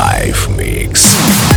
Live Mix.